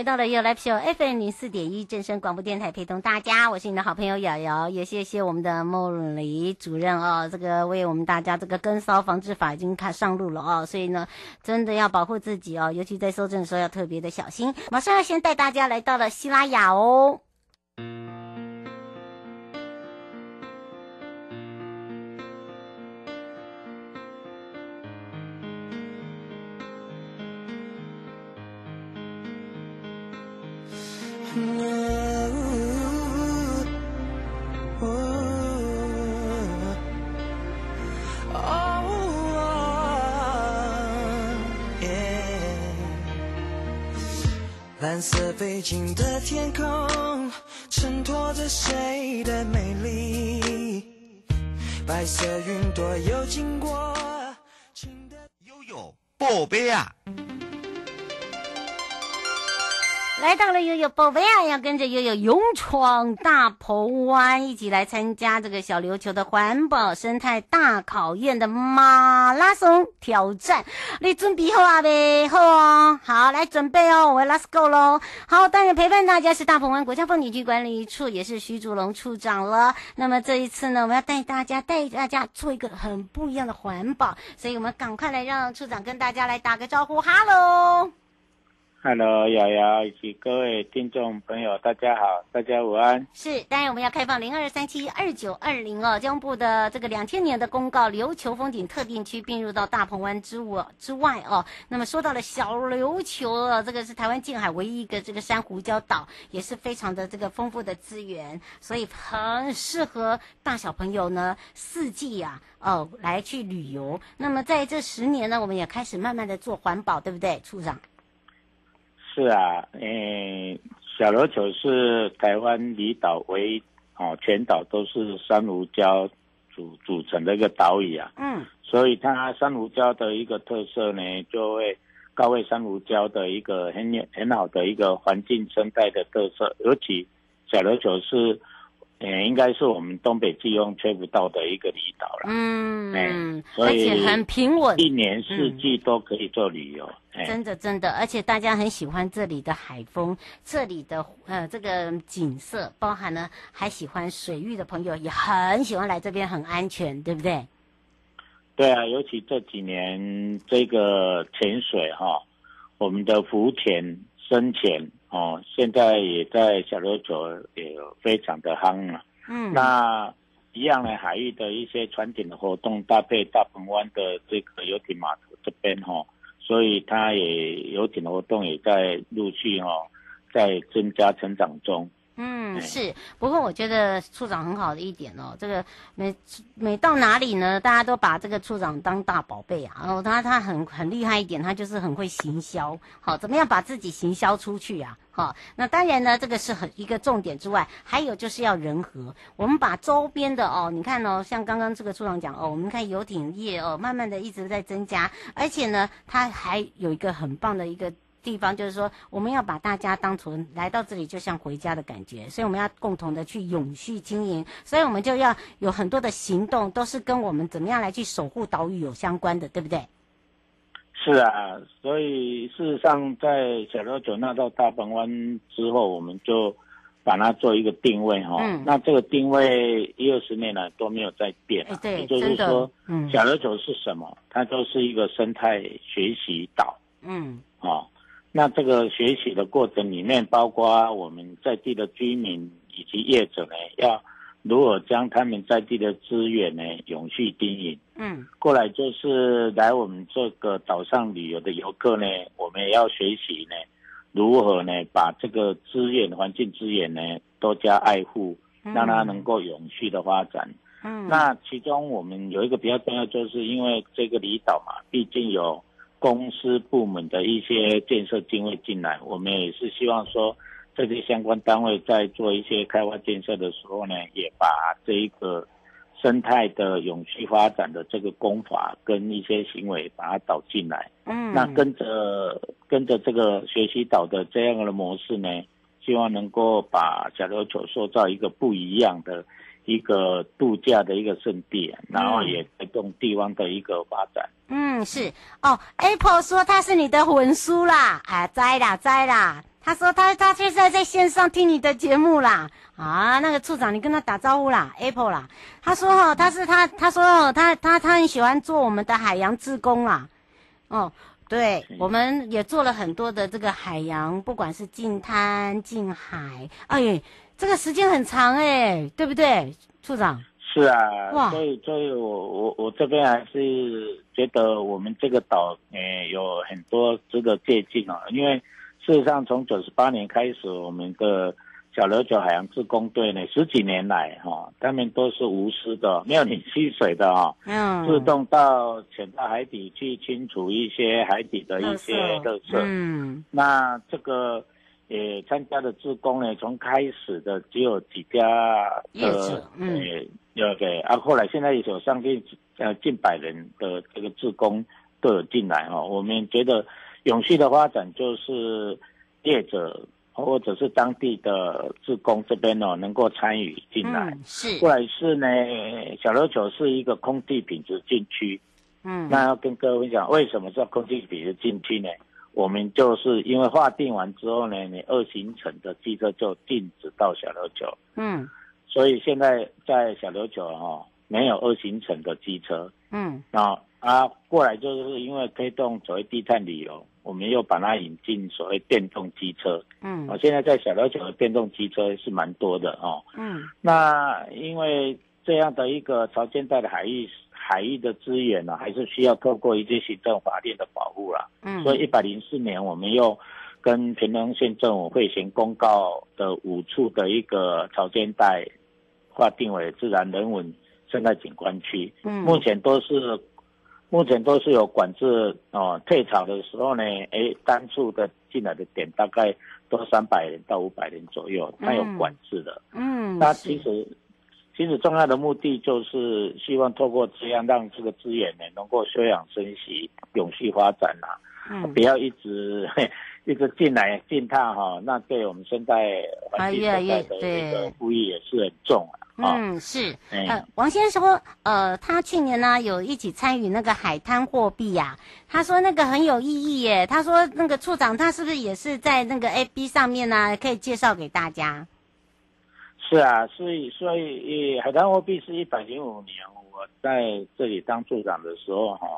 回到了又来 show FM 零四点一正声广播电台，陪同大家，我是你的好朋友瑶瑶，也谢谢我们的梦里主任哦，这个为我们大家这个根骚防治法已经开上路了哦，所以呢，真的要保护自己哦，尤其在收证的时候要特别的小心。马上要先带大家来到了希拉雅哦。蓝色背景的天空，衬托着谁的美丽？白色云朵又经过，悠悠宝贝啊！来到了悠悠宝贝啊，要跟着悠悠勇闯大鹏湾，一起来参加这个小琉球的环保生态大考验的马拉松挑战。你准备好啊？没好哦，好，来准备哦，我们 Let's go 喽！好，当然陪伴大家是大鹏湾国家风景区管理处，也是徐竹龙处长了。那么这一次呢，我们要带大家带大家做一个很不一样的环保，所以我们赶快来让处长跟大家来打个招呼，哈喽。Hello，瑶瑶以及各位听众朋友，大家好，大家午安。是，当然我们要开放零二三七二九二零哦，交通部的这个两千年的公告，琉球风景特定区并入到大鹏湾之我之外哦。那么说到了小琉球哦，这个是台湾近海唯一一个这个珊瑚礁岛，也是非常的这个丰富的资源，所以很适合大小朋友呢四季呀、啊、哦来去旅游。那么在这十年呢，我们也开始慢慢的做环保，对不对，处长？是啊，嗯，小琉球是台湾离岛唯一哦，全岛都是珊瑚礁组组成的一个岛屿啊。嗯，所以它珊瑚礁的一个特色呢，就会高位珊瑚礁的一个很很好的一个环境生态的特色，尤其小琉球是。嗯，应该是我们东北季风吹不到的一个离岛了。嗯，嗯，而且很平稳，一年四季都可以做旅游。嗯、真的，真的，而且大家很喜欢这里的海风，这里的呃这个景色，包含了还喜欢水域的朋友也很喜欢来这边，很安全，对不对？对啊，尤其这几年这个潜水哈，我们的浮潜、深潜。哦，现在也在小琉球也非常的夯了。嗯，那一样呢，海域的一些船艇的活动，搭配大鹏湾的这个游艇码头这边哈，所以它也游艇的活动也在陆续哈在增加成长中。嗯，是。不过我觉得处长很好的一点哦，这个每每到哪里呢，大家都把这个处长当大宝贝啊。然后他他很很厉害一点，他就是很会行销。好，怎么样把自己行销出去啊？好，那当然呢，这个是很一个重点之外，还有就是要人和。我们把周边的哦，你看哦，像刚刚这个处长讲哦，我们看游艇业哦，慢慢的一直在增加，而且呢，它还有一个很棒的一个。地方就是说，我们要把大家当成来到这里就像回家的感觉，所以我们要共同的去永续经营，所以我们就要有很多的行动，都是跟我们怎么样来去守护岛屿有相关的，对不对？是啊，所以事实上在小琉球那到大鹏湾之后，我们就把它做一个定位哈、嗯。那这个定位一二十年来都没有再变，对，也就是说，嗯，小琉球是什么？它就是一个生态学习岛，嗯，啊。那这个学习的过程里面，包括我们在地的居民以及业者呢，要如何将他们在地的资源呢永续经营。嗯，过来就是来我们这个岛上旅游的游客呢，我们也要学习呢，如何呢把这个资源、环境资源呢多加爱护，让它能够永续的发展。嗯，那其中我们有一个比较重要，就是因为这个离岛嘛，毕竟有。公司部门的一些建设经费进来，我们也是希望说，这些相关单位在做一些开发建设的时候呢，也把这一个生态的永续发展的这个功法跟一些行为把它导进来。嗯，那跟着跟着这个学习岛的这样的模式呢，希望能够把小琉球塑造一个不一样的。一个度假的一个圣地，然后也带动地方的一个发展。嗯，是哦。Apple 说他是你的魂书啦，哎，栽啦栽啦。他说他他现在在线上听你的节目啦。啊，那个处长，你跟他打招呼啦，Apple 啦。他说哦，他是他他说哦，他他他很喜欢做我们的海洋志工啦。哦，对，我们也做了很多的这个海洋，不管是近滩、近海，哎。这个时间很长哎，对不对，处长？是啊，所以所以我我我这边还是觉得我们这个岛诶有很多值得借鉴啊，因为事实上从九十八年开始，我们的小琉球海洋自工队呢十几年来哈，他们都是无私的，没有领薪水的啊，嗯，自动到潜到海底去清除一些海底的一些垃圾，嗯，那这个。也参加的职工呢，从开始的只有几家的，嗯，有给啊，后来现在有上近呃近百人的这个职工都有进来哦。我们觉得永续的发展就是业者或者是当地的职工这边哦能够参与进来。嗯，是。过来是呢，小琉球是一个空地品质禁区。嗯，那要跟各位讲为什么叫空地品质禁区呢？我们就是因为划定完之后呢，你二行程的机车就禁止到小琉球。嗯，所以现在在小琉球哈没有二行程的机车。嗯，然后啊过来就是因为推动所谓低碳旅游，我们又把它引进所谓电动机车。嗯，我现在在小琉球的电动机车是蛮多的哦。嗯，那因为这样的一个潮间带的海域。海域的资源呢，还是需要透过一些行政法令的保护啦。嗯，所以一百零四年，我们又跟屏东县政府会行公告的五处的一个潮间带划定为自然人文生态景观区。嗯，目前都是目前都是有管制哦。退潮的时候呢，诶，单处的进来的点大概都三百人到五百人左右，它有管制的。嗯，那其实。其实重要的目的就是希望透过这样让这个资源呢能够休养生息、永续发展呐、啊，嗯，不要一直 一直进来进踏哈，那对我们生态环境生态的这个不益也是很重啊。嗯，是。呃，王先生说，呃，他去年呢有一起参与那个海滩货币呀，他说那个很有意义耶。他说那个处长他是不是也是在那个 A B 上面呢？可以介绍给大家。是啊，所以所以，海南货币是一百零五年我在这里当处长的时候哈，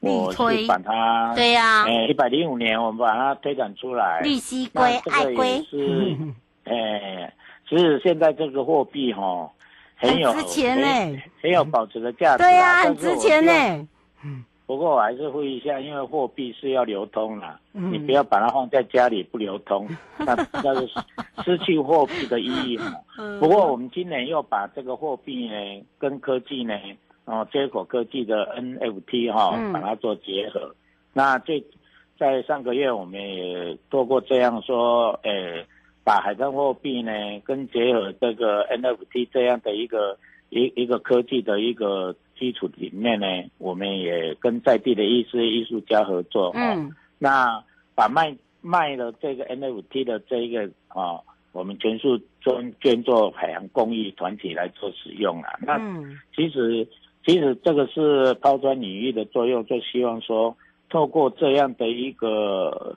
我是把它对呀，哎，一百零五年我们把它推展出来，绿蠵龟、爱龟是，哎，其实现在这个货币哈很有很值钱呢，很有保值的价值，对呀，很值钱呢。不过我还是呼吁一下，因为货币是要流通啦，嗯、你不要把它放在家里不流通，那那是失去货币的意义嘛。不过我们今年又把这个货币呢跟科技呢，哦，接口科技的 NFT 哈、哦，把它做结合。嗯、那最在上个月我们也做过这样说，诶，把海上货币呢跟结合这个 NFT 这样的一个一一个科技的一个。基础里面呢，我们也跟在地的一些艺术家合作，嗯，那把卖卖了这个 NFT 的这一个啊，我们全数捐捐做海洋公益团体来做使用了。那其实其实这个是抛砖引玉的作用，就希望说透过这样的一个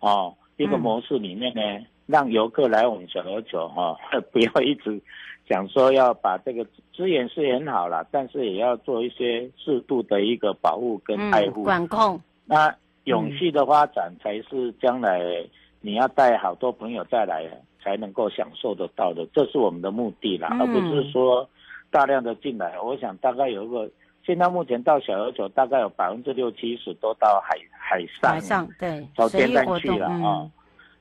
啊一个模式里面呢，让游客来我们小琉球哈，不要一直。讲说要把这个资源是很好了，但是也要做一些适度的一个保护跟爱护、嗯、管控。那永续的发展才是将来你要带好多朋友再来才能够享受得到的，这是我们的目的啦，嗯、而不是说大量的进来。我想大概有一个，现在目前到小琉球大概有百分之六七十都到海海上，海上对，到边站去了、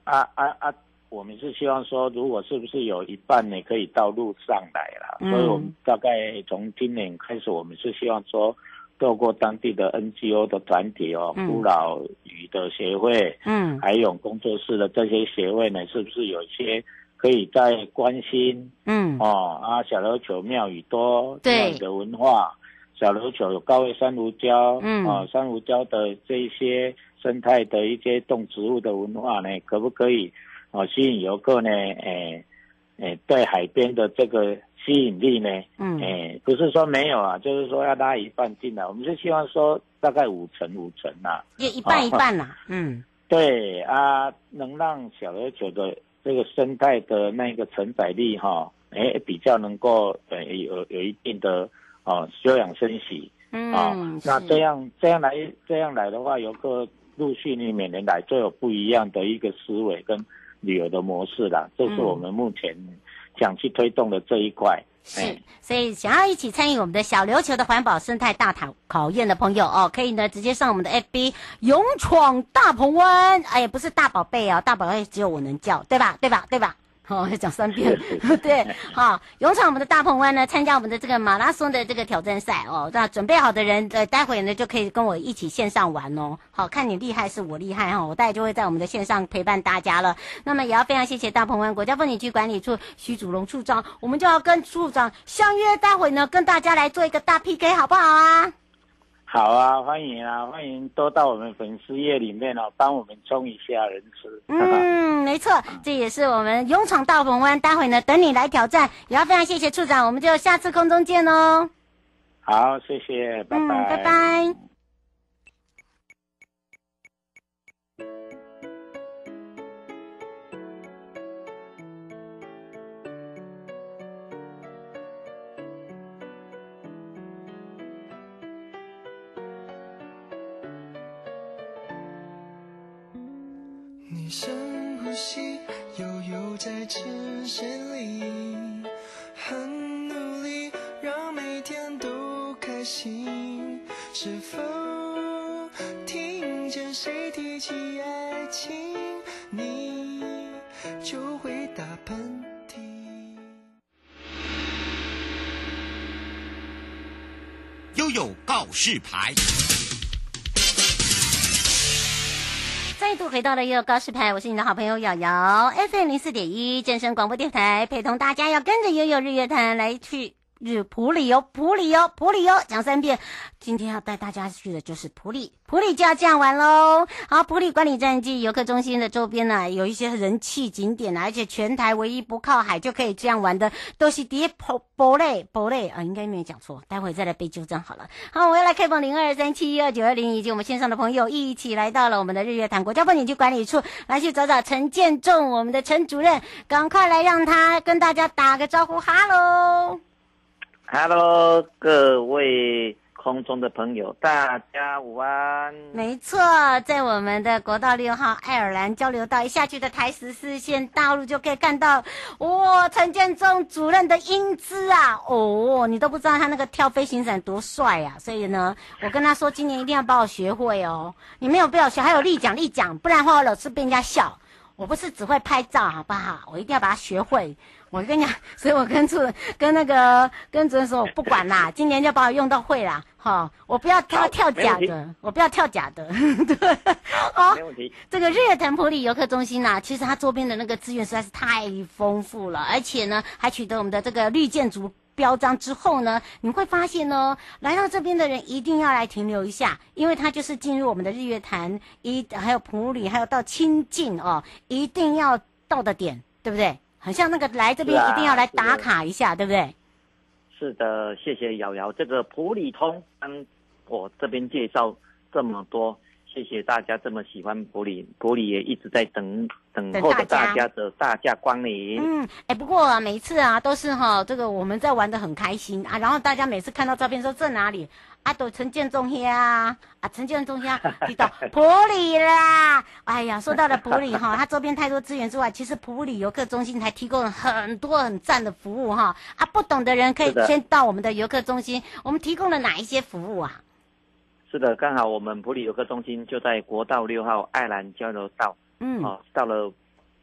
啊啊啊！我们是希望说，如果是不是有一半呢，可以到路上来了？嗯、所以我们大概从今年开始，我们是希望说，透过当地的 NGO 的团体哦，孤老屿的协会，嗯，还有工作室的这些协会呢，是不是有一些可以在关心，嗯，哦啊，小琉球庙宇多这样的文化，小琉球有高位珊瑚礁，嗯，啊，珊瑚礁的这一些生态的一些动植物的文化呢，可不可以哦吸引游客呢？诶诶，对海边的这个。吸引力呢？嗯，哎、欸，不是说没有啊，就是说要拉一半进来，我们就希望说大概五成五成啊，也一半一半呐、啊，嗯，对啊，能让小琉球的这个生态的那个承载力哈，哎、欸，比较能够呃有有一定的哦休养生息，嗯，啊，那这样这样来这样来的话，游客陆续你每年来就有不一样的一个思维跟旅游的模式啦，这是我们目前。想去推动的这一块是，所以想要一起参与我们的小琉球的环保生态大考考验的朋友哦，可以呢直接上我们的 FB 勇闯大鹏湾，哎呀，不是大宝贝哦，大宝贝只有我能叫，对吧？对吧？对吧？哦，要讲三遍，对，好，勇闯我们的大鹏湾呢，参加我们的这个马拉松的这个挑战赛哦。那准备好的人，呃，待会呢就可以跟我一起线上玩哦。好，看你厉害是我厉害哈，我待会就会在我们的线上陪伴大家了。那么也要非常谢谢大鹏湾国家风景区管理处徐祖龙处长，我们就要跟处长相约，待会呢跟大家来做一个大 PK，好不好啊？好啊，欢迎啊，欢迎多到我们粉丝页里面哦，帮我们冲一下人次。嗯，没错，这也是我们勇闯大鹏湾，待会呢等你来挑战，也要非常谢谢处长，我们就下次空中见哦。好，谢谢，拜拜，嗯，拜拜。深呼吸，悠悠在视线里，很努力让每天都开心。是否听见谁提起爱情，你就会打喷嚏？悠悠告示牌。再度回到了悠悠告示牌，我是你的好朋友瑶瑶，FM 零四点一正声广播电台，陪同大家要跟着悠悠日月潭来去。日埔里哦，埔里哦，埔里哦，讲三遍。今天要带大家去的就是普里，普里就要这样玩喽。好，普里管理站暨游客中心的周边呢，有一些人气景点，而且全台唯一不靠海就可以这样玩的，都是啲埔埔里埔里啊，应该没有讲错，待会再来被纠正好了。好，我要来开放零二三七一二九二零，以及我们线上的朋友一起来到了我们的日月潭国家风景区管理处，来去找找陈建仲，我们的陈主任，赶快来让他跟大家打个招呼，哈喽。Hello，各位空中的朋友，大家午安。没错，在我们的国道六号爱尔兰交流道一下去的台十四线道路就可以看到，哇，陈建忠主任的英姿啊，哦，你都不知道他那个跳飞行伞多帅啊！所以呢，我跟他说，今年一定要把我学会哦。你没有必要学，还有立奖立奖，不然的话我老是被人家笑。我不是只会拍照，好不好？我一定要把它学会。我跟你讲，所以我跟主跟那个跟主任说，我不管啦，今年就把我用到会啦，哈，我不要跳跳假的，我不要跳假的，对，好，没问题。这个日月潭普里游客中心呐、啊，其实它周边的那个资源实在是太丰富了，而且呢，还取得我们的这个绿建筑标章之后呢，你会发现呢，来到这边的人一定要来停留一下，因为它就是进入我们的日月潭一，还有普里，还有到清境哦，一定要到的点，对不对？很像那个来这边一定要来打卡一下，啊、对不对？是的，谢谢瑶瑶。这个普里通跟我这边介绍这么多，谢谢大家这么喜欢普里，普里也一直在等等候着大家的大驾光临。嗯，哎，不过啊，每次啊都是哈，这个我们在玩的很开心啊，然后大家每次看到照片说这哪里？啊，都陈建中呀，啊，陈建中呀，提到 普里啦。哎呀，说到了普里哈，它周边太多资源之外，其实普里游客中心还提供了很多很赞的服务哈。啊，不懂的人可以先到我们的游客中心，我们提供了哪一些服务啊？是的，刚好我们普里游客中心就在国道六号爱兰交流道。嗯。哦，到了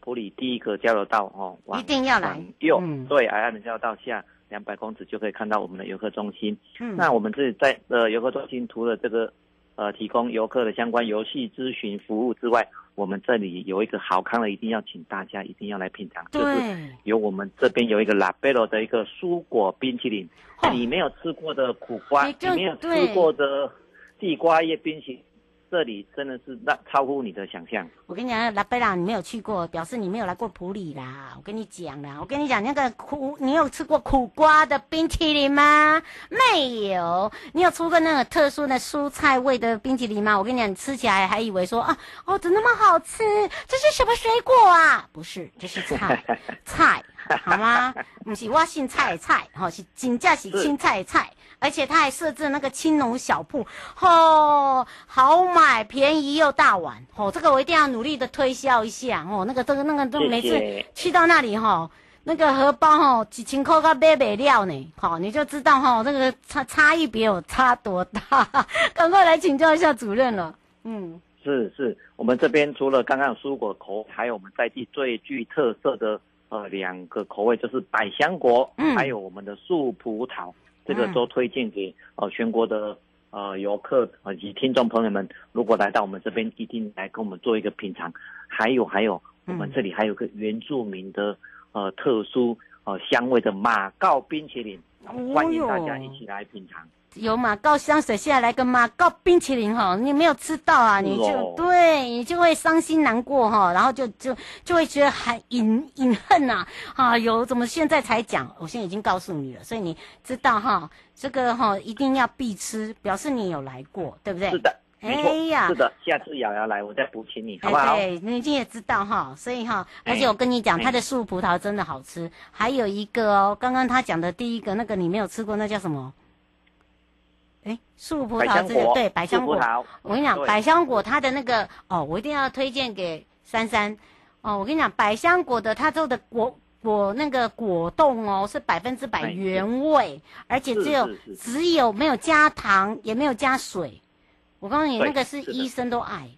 普里第一个交流道哦，一定要来。右，嗯、对，爱兰交流道下两百公尺就可以看到我们的游客中心。嗯，那我们这里在呃游客中心除了这个呃提供游客的相关游戏咨询服务之外，我们这里有一个好康的，一定要请大家一定要来品尝，就是有我们这边有一个拉贝罗的一个蔬果冰淇淋，你没有吃过的苦瓜，你没有吃过的地瓜叶冰淇淋。这里真的是那超乎你的想象。我跟你讲，拉贝拉你没有去过，表示你没有来过普里啦。我跟你讲啦，我跟你讲那个苦，你有吃过苦瓜的冰淇淋吗？没有。你有吃过那个特殊的蔬菜味的冰淇淋吗？我跟你讲，你吃起来还以为说啊，哦，怎么那么好吃？这是什么水果啊？不是，这是菜，菜，好吗？不是我姓菜的蔡，哈，是真正是青菜的菜。而且他还设置那个青农小铺，哦，好买，便宜又大碗，哦，这个我一定要努力的推销一下，哦，那个这个那个都每次去到那里哈、哦，那个荷包哈、哦、几千块个买不了呢，好、哦，你就知道哈、哦，那个差差异别有差多大，赶快来请教一下主任了，嗯，是是，我们这边除了刚刚有蔬果口，还有我们在地最具特色的呃两个口味，就是百香果，嗯，还有我们的树葡萄。这个都推荐给呃全国的呃游客以及听众朋友们，如果来到我们这边，一定来跟我们做一个品尝。还有还有，我们这里还有个原住民的呃特殊呃香味的马告冰淇淋，欢迎大家一起来品尝。有马告香水，现在来个马告冰淇淋哈，你没有吃到啊，你就、哦、对你就会伤心难过哈，然后就就就会觉得很隐隐恨呐啊，有怎么现在才讲？我现在已经告诉你了，所以你知道哈，这个哈一定要必吃，表示你有来过，对不对？是的，哎呀，是的，下次瑶瑶来，我再补请你，好不好？对，你今天也知道哈，所以哈，而且我跟你讲，它的树葡萄真的好吃，还有一个哦，刚刚他讲的第一个那个你没有吃过，那叫什么？哎，树葡萄这个对百香果，我跟你讲，百香果它的那个哦，我一定要推荐给珊珊哦。我跟你讲，百香果的它做的果果那个果冻哦，是百分之百原味，而且只有只有没有加糖，也没有加水。我告诉你，那个是医生都爱，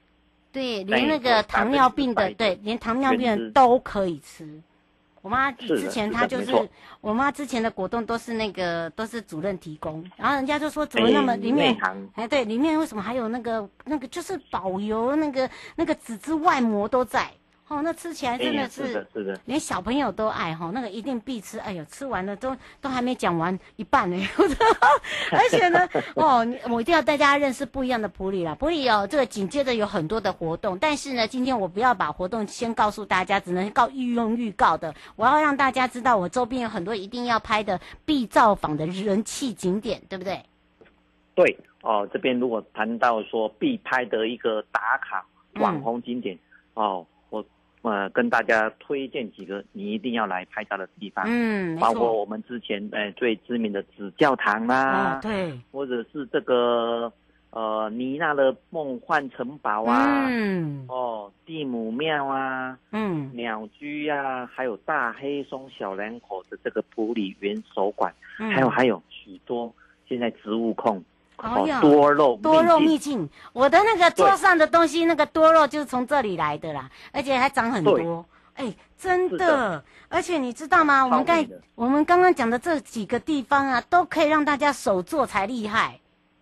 对，连那个糖尿病的，对，连糖尿病人都可以吃。我妈之前她就是，我妈之前的果冻都是那个都是主任提供，然后人家就说怎么那么里面，哎对，里面为什么还有那个那个就是保油那个那个纸质外膜都在。哦，那吃起来真的是，是的，是的，连小朋友都爱哈，那个一定必吃。哎呦，吃完了都都还没讲完一半呢，而且呢，哦，我一定要带大家认识不一样的普里啦。普里哦，这个紧接着有很多的活动，但是呢，今天我不要把活动先告诉大家，只能告预用预告的。我要让大家知道，我周边有很多一定要拍的必造访的人气景点，对不对？对哦，这边如果谈到说必拍的一个打卡网红景点、嗯、哦。呃，跟大家推荐几个你一定要来拍照的地方，嗯，包括我们之前呃最知名的紫教堂啦、啊哦，对，或者是这个呃尼娜的梦幻城堡啊，嗯，哦，蒂姆庙啊，嗯，鸟居啊，还有大黑松小两口的这个普里云手馆，嗯、还有还有许多现在植物控。多肉多肉秘境，我的那个桌上的东西，那个多肉就是从这里来的啦，而且还长很多，哎、欸，真的，的，而且你知道吗？我们刚我们刚刚讲的这几个地方啊，都可以让大家手做才厉害，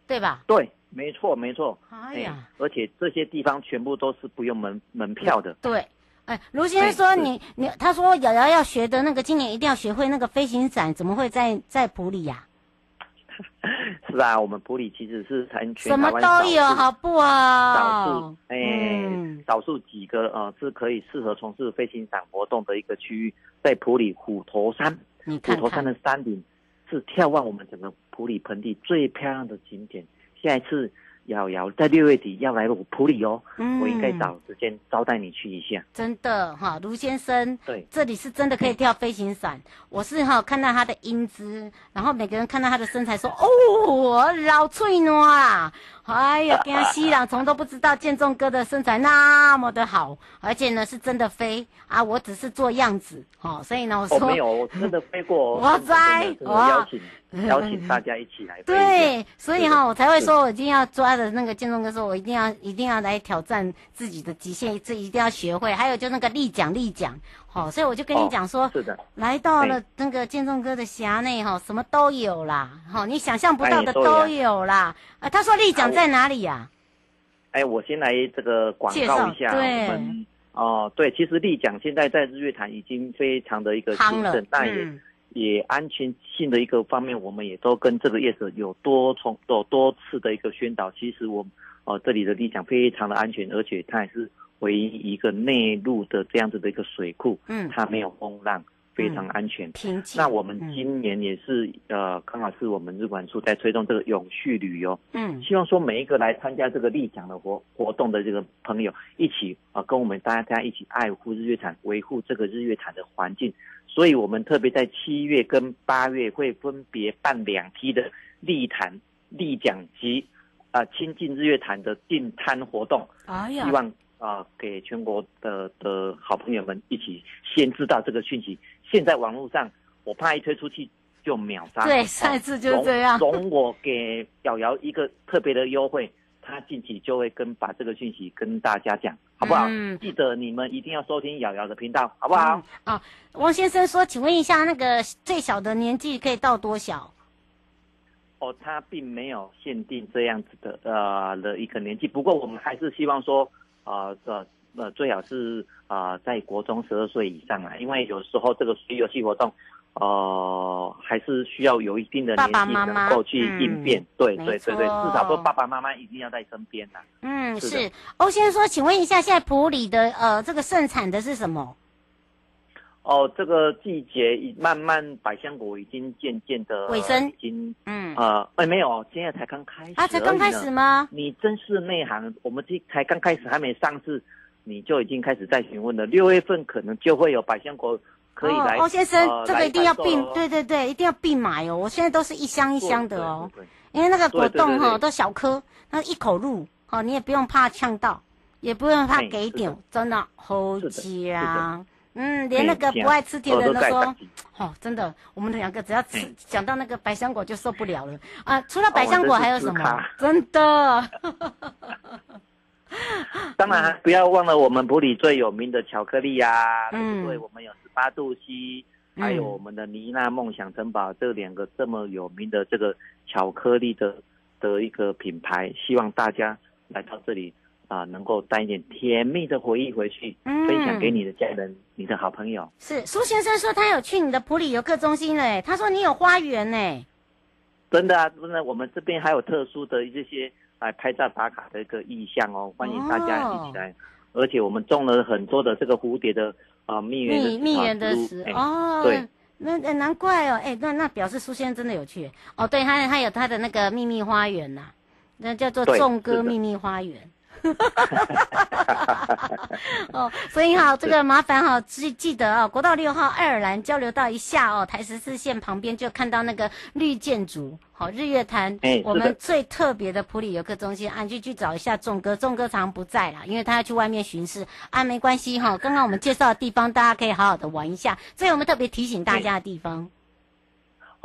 对吧？对，没错没错。哎呀、欸，而且这些地方全部都是不用门门票的。对，哎、欸，卢先生说你你，他说瑶瑶要学的那个，今年一定要学会那个飞行伞，怎么会在在埔里呀、啊？是啊，我们普里其实是全全什么都有，好不好？少数哎，嗯、少数几个呃是可以适合从事飞行伞活动的一个区域，在普里虎头山。你看看虎头山的山顶是眺望我们整个普里盆地最漂亮的景点。下一次。瑶瑶在六月底要来我普里哦，嗯、我应该找时间招待你去一下。真的哈，卢先生，对，这里是真的可以跳飞行伞。我是哈看到他的英姿，然后每个人看到他的身材说，哦，老脆喏啊。哎呀，跟他西朗从都不知道建中哥的身材那么的好，而且呢是真的飞啊，我只是做样子，哦，所以呢我说、哦、没有，我真的飞过。我在，我邀请邀请大家一起来飞。对，所以哈我才会说我一定要抓着那个建中哥说，我一定要一定要来挑战自己的极限，这一定要学会。还有就那个立桨立桨。哦，所以我就跟你讲说，是的，来到了那个建中哥的辖内哈，什么都有啦，哈，你想象不到的都有啦。啊，他说立桨在哪里呀？哎，我先来这个广告一下，对，哦，对，其实立桨现在在日月潭已经非常的一个兴盛，但也也安全性的一个方面，我们也都跟这个业者有多重有多次的一个宣导。其实我哦，这里的立桨非常的安全，而且它也是。唯一一个内陆的这样子的一个水库，嗯，它没有风浪，非常安全。那我们今年也是，嗯、呃，刚好是我们日管处在推动这个永续旅游，嗯，希望说每一个来参加这个立奖的活活动的这个朋友，一起啊、呃，跟我们大家一起爱护日月潭，维护这个日月潭的环境。所以我们特别在七月跟八月会分别办两批的立潭立奖及啊亲近日月潭的进滩活动。哎呀，希望。啊，给全国的的好朋友们一起先知道这个讯息。现在网络上，我怕一推出去就秒杀。对，上一次就是这样。容我给瑶瑶一个特别的优惠，他近期就会跟把这个讯息跟大家讲，好不好？嗯。记得你们一定要收听瑶瑶的频道，好不好？啊、王先生说，请问一下，那个最小的年纪可以到多小？哦，他并没有限定这样子的呃的一个年纪，不过我们还是希望说。啊，这呃最好是啊，在国中十二岁以上啊，因为有时候这个水游戏活动，呃，还是需要有一定的年纪能够去应变。对对对对，至少说爸爸妈妈一定要在身边呐。嗯，是。欧先生说，请问一下，现在普里的呃这个盛产的是什么？哦，这个季节已慢慢百香果已经渐渐的尾声，已经嗯呃哎没有，现在才刚开始啊，才刚开始吗？你真是内行，我们这才刚开始，还没上市，你就已经开始在询问了。六月份可能就会有百香果可以来。哦先生，这个一定要并，对对对，一定要并买哦。我现在都是一箱一箱的哦，因为那个果冻哈都小颗，那一口入，哦你也不用怕呛到，也不用怕给点，真的好吃啊。嗯，连那个不爱吃甜的人都说，哦，真的，我们两个只要吃讲到那个百香果就受不了了啊！除了百香果还有什么？真的。当然，不要忘了我们普里最有名的巧克力呀，嗯，对，我们有十八度 C，还有我们的妮娜梦想城堡这两个这么有名的这个巧克力的的一个品牌，希望大家来到这里。啊，能够带一点甜蜜的回忆回去，嗯、分享给你的家人、你的好朋友。是苏先生说他有去你的普里游客中心嘞，他说你有花园呢。真的啊，真的，我们这边还有特殊的这些来拍照打卡的一个意向哦，欢迎大家一起来。哦、而且我们种了很多的这个蝴蝶的啊蜜源的蜜源的石哦，对，那难怪哦，哎，那那表示苏先生真的有去哦，对，他他有他的那个秘密花园呐、啊，那叫做众歌秘密花园。哦，所以哈，这个麻烦哈，记记得哦，国道六号爱尔兰交流道一下哦，台十四线旁边就看到那个绿建筑，好，日月潭，哎，我们最特别的普里游客中心，啊，就去找一下仲哥，仲哥常不在啦，因为他要去外面巡视，啊，没关系哈，刚刚我们介绍的地方，大家可以好好的玩一下，这是我们特别提醒大家的地方。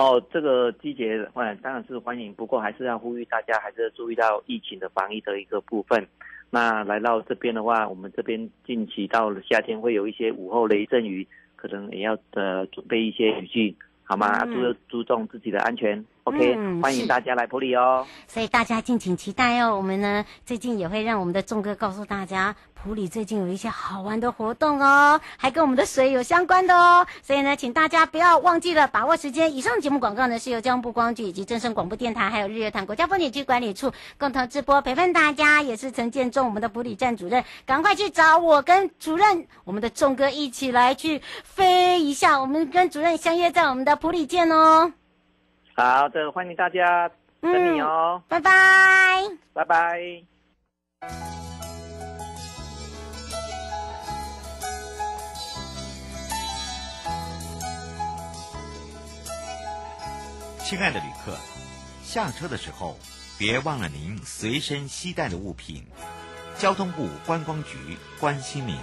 哦，这个季节，嗯，当然是欢迎，不过还是要呼吁大家，还是注意到疫情的防疫的一个部分。那来到这边的话，我们这边近期到了夏天，会有一些午后雷阵雨，可能也要呃准备一些雨具，好吗？注、嗯、注重自己的安全。OK，、嗯、欢迎大家来普里哦。所以大家敬请期待哦。我们呢，最近也会让我们的仲哥告诉大家。普里最近有一些好玩的活动哦，还跟我们的水有相关的哦，所以呢，请大家不要忘记了，把握时间。以上节目广告呢是由交通部光局以及正声广播电台还有日月潭国家风景区管理处共同直播，陪伴大家也是陈建中我们的普里站主任，赶快去找我跟主任，我们的仲哥一起来去飞一下，我们跟主任相约在我们的普里见哦。好的，欢迎大家等你哦，拜拜，拜拜。亲爱的旅客，下车的时候别忘了您随身携带的物品。交通部观光局关心您。